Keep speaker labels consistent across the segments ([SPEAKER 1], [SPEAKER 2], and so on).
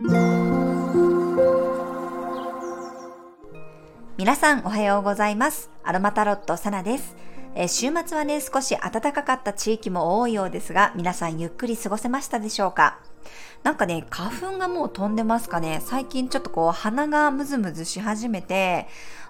[SPEAKER 1] 皆さんおはようございます。アロマタロットサナです。え週末はね、少し暖かかった地域も多いようですが、皆さんゆっくり過ごせましたでしょうか？なんかね、花粉がもう飛んでますかね？最近ちょっとこう鼻がムズムズし始めて、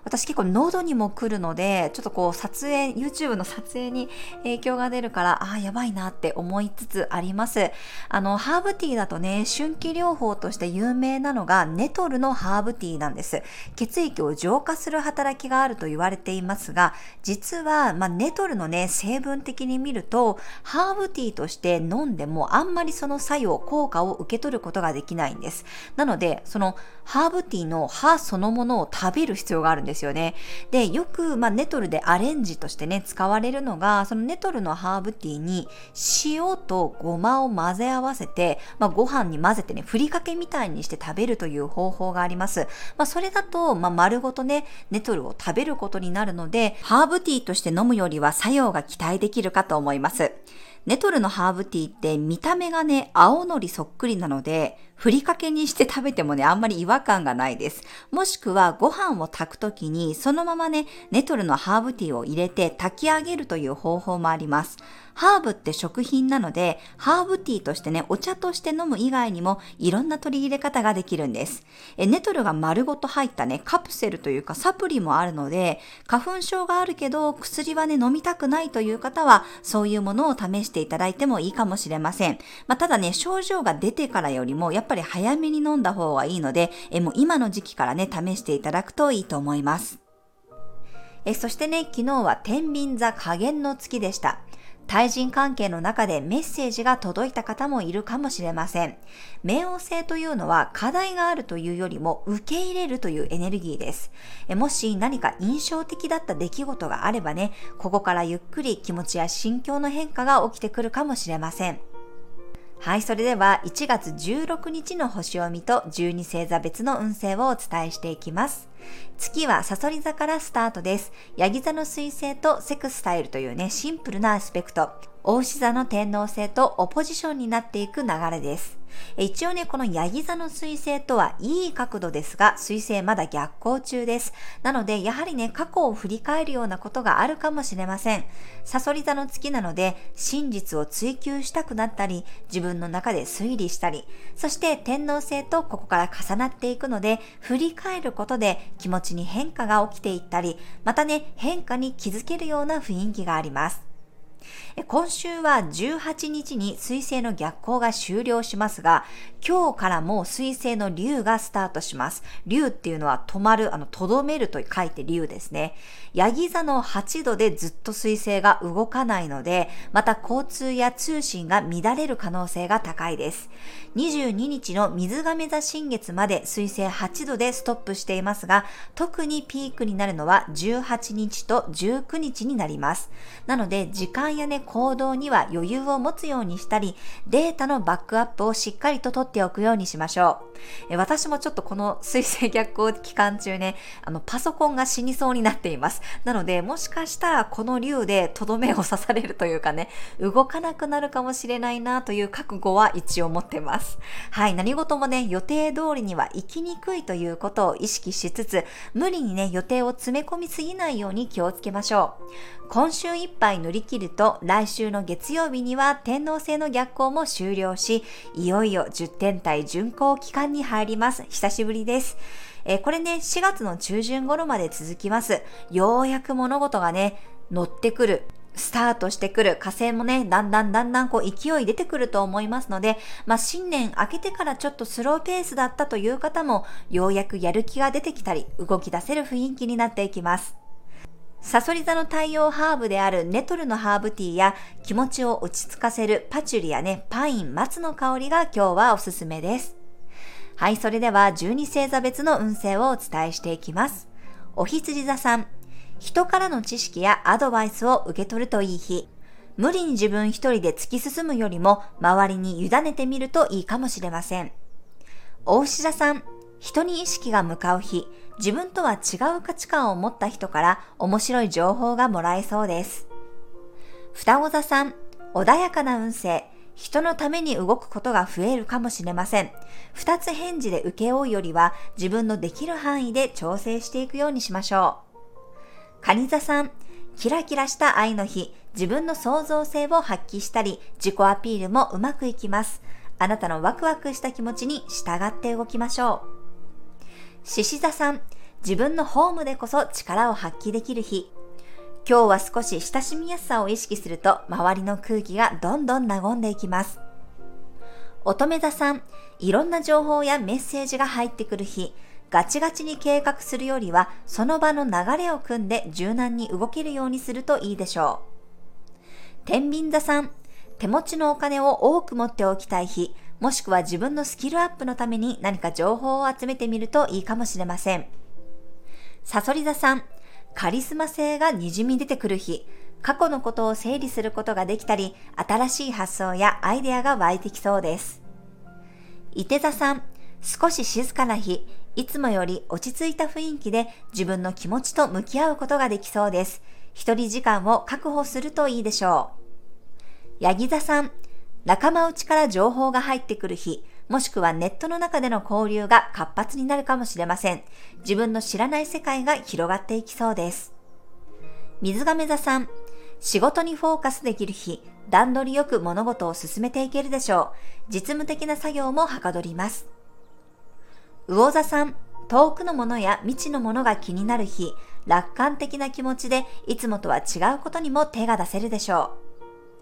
[SPEAKER 1] 私結構喉にも来るので、ちょっとこう撮影、YouTube の撮影に影響が出るから、ああ、やばいなって思いつつあります。あの、ハーブティーだとね、春季療法として有名なのがネトルのハーブティーなんです。血液を浄化する働きがあると言われていますが、実は、まあ、ネトルのね、成分的に見ると、ハーブティーとして飲んでもあんまりその作用、効果を受け取ることができないんです。なので、そのハーブティーの葉そのものを食べる必要があるんですですよね。で、よく、まあ、ネトルでアレンジとしてね、使われるのが、そのネトルのハーブティーに塩とごまを混ぜ合わせて、まあ、ご飯に混ぜてね、ふりかけみたいにして食べるという方法があります。まあ、それだと、まあ、丸ごとね、ネトルを食べることになるので、ハーブティーとして飲むよりは作用が期待できるかと思います。ネトルのハーブティーって見た目がね、青のりそっくりなので、ふりかけにして食べてもね、あんまり違和感がないです。もしくはご飯を炊くときに、そのままね、ネトルのハーブティーを入れて炊き上げるという方法もあります。ハーブって食品なので、ハーブティーとしてね、お茶として飲む以外にも、いろんな取り入れ方ができるんです。えネトルが丸ごと入ったね、カプセルというかサプリもあるので、花粉症があるけど、薬はね、飲みたくないという方は、そういうものを試していただいてもいいかもしれません。まあ、ただね、症状が出てからよりも、やっぱり早めに飲んだ方がいいので、えもう今の時期からね、試していただくといいと思います。えそしてね、昨日は天秤座加減の月でした。対人関係の中でメッセージが届いた方もいるかもしれません。冥王星というのは課題があるというよりも受け入れるというエネルギーです。もし何か印象的だった出来事があればね、ここからゆっくり気持ちや心境の変化が起きてくるかもしれません。はい、それでは1月16日の星を見と12星座別の運勢をお伝えしていきます。月はサソリ座からスタートです。ヤギ座の水星とセクスタイルというね、シンプルなアスペクト。大牛座の天皇星とオポジションになっていく流れです。一応ね、このヤギ座の水星とはいい角度ですが、水星まだ逆行中です。なので、やはりね、過去を振り返るようなことがあるかもしれません。サソリ座の月なので、真実を追求したくなったり、自分の中で推理したり、そして天皇星とここから重なっていくので、振り返ることで気持ちに変化が起きていったり、またね、変化に気づけるような雰囲気があります。今週は18日に水星の逆行が終了しますが、今日からも水星の竜がスタートします。竜っていうのは止まる、あの、とどめると書いて竜ですね。ヤギ座の8度でずっと水星が動かないので、また交通や通信が乱れる可能性が高いです。22日の水亀座新月まで水星8度でストップしていますが、特にピークになるのは18日と19日になります。なので、時間やね、行動には余裕を持つようにしたり、データのバックアップをしっかりと取っておくようにしましょう。え私もちょっとこの水星逆行期間中ね、あの、パソコンが死にそうになっています。なので、もしかしたらこの竜でとどめを刺されるというかね、動かなくなるかもしれないなという覚悟は一応持ってます。はい、何事もね、予定通りには行きにくいということを意識しつつ、無理にね、予定を詰め込みすぎないように気をつけましょう。今週いっぱい乗り切ると、来週の月曜日には天皇制の逆行も終了し、いよいよ10天体巡行期間に入ります。久しぶりです。えー、これね、4月の中旬頃まで続きます。ようやく物事がね、乗ってくる。スタートしてくる火星もね、だんだんだんだんこう勢い出てくると思いますので、まあ新年明けてからちょっとスローペースだったという方も、ようやくやる気が出てきたり、動き出せる雰囲気になっていきます。サソリ座の太陽ハーブであるネトルのハーブティーや気持ちを落ち着かせるパチュリやね、パイン、松の香りが今日はおすすめです。はい、それでは12星座別の運勢をお伝えしていきます。お羊座さん、人からの知識やアドバイスを受け取るといい日。無理に自分一人で突き進むよりも周りに委ねてみるといいかもしれません。お牛座さん、人に意識が向かう日、自分とは違う価値観を持った人から面白い情報がもらえそうです。双子座さん、穏やかな運勢、人のために動くことが増えるかもしれません。二つ返事で受け負うよりは自分のできる範囲で調整していくようにしましょう。カニ座さん、キラキラした愛の日、自分の創造性を発揮したり、自己アピールもうまくいきます。あなたのワクワクした気持ちに従って動きましょう。獅子座さん、自分のホームでこそ力を発揮できる日。今日は少し親しみやすさを意識すると周りの空気がどんどん和んでいきます。乙女座さん、いろんな情報やメッセージが入ってくる日、ガチガチに計画するよりはその場の流れを組んで柔軟に動けるようにするといいでしょう。天秤座さん、手持ちのお金を多く持っておきたい日、もしくは自分のスキルアップのために何か情報を集めてみるといいかもしれません。サソリ座さん、カリスマ性が滲み出てくる日、過去のことを整理することができたり、新しい発想やアイデアが湧いてきそうです。伊手座さん、少し静かな日、いつもより落ち着いた雰囲気で自分の気持ちと向き合うことができそうです。一人時間を確保するといいでしょう。ヤギ座さん、仲間内から情報が入ってくる日、もしくはネットの中での交流が活発になるかもしれません。自分の知らない世界が広がっていきそうです。水亀座さん、仕事にフォーカスできる日、段取りよく物事を進めていけるでしょう。実務的な作業もはかどります。魚座さん、遠くのものや未知のものが気になる日、楽観的な気持ちでいつもとは違うことにも手が出せるでしょう。